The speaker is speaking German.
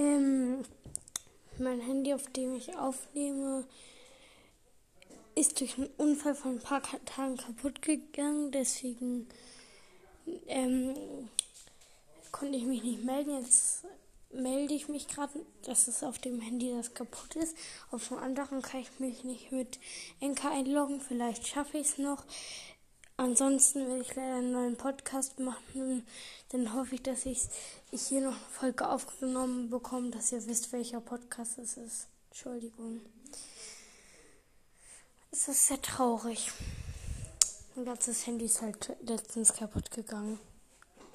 Ähm, mein Handy, auf dem ich aufnehme, ist durch einen Unfall von ein paar Tagen kaputt gegangen. Deswegen ähm, konnte ich mich nicht melden. Jetzt melde ich mich gerade, dass es auf dem Handy das kaputt ist. Auf dem anderen kann ich mich nicht mit NK einloggen. Vielleicht schaffe ich es noch. Ansonsten werde ich leider einen neuen Podcast machen. Dann hoffe ich, dass ich hier noch eine Folge aufgenommen bekomme, dass ihr wisst, welcher Podcast es ist. Entschuldigung. Es ist sehr traurig. Mein ganzes Handy ist halt letztens kaputt gegangen.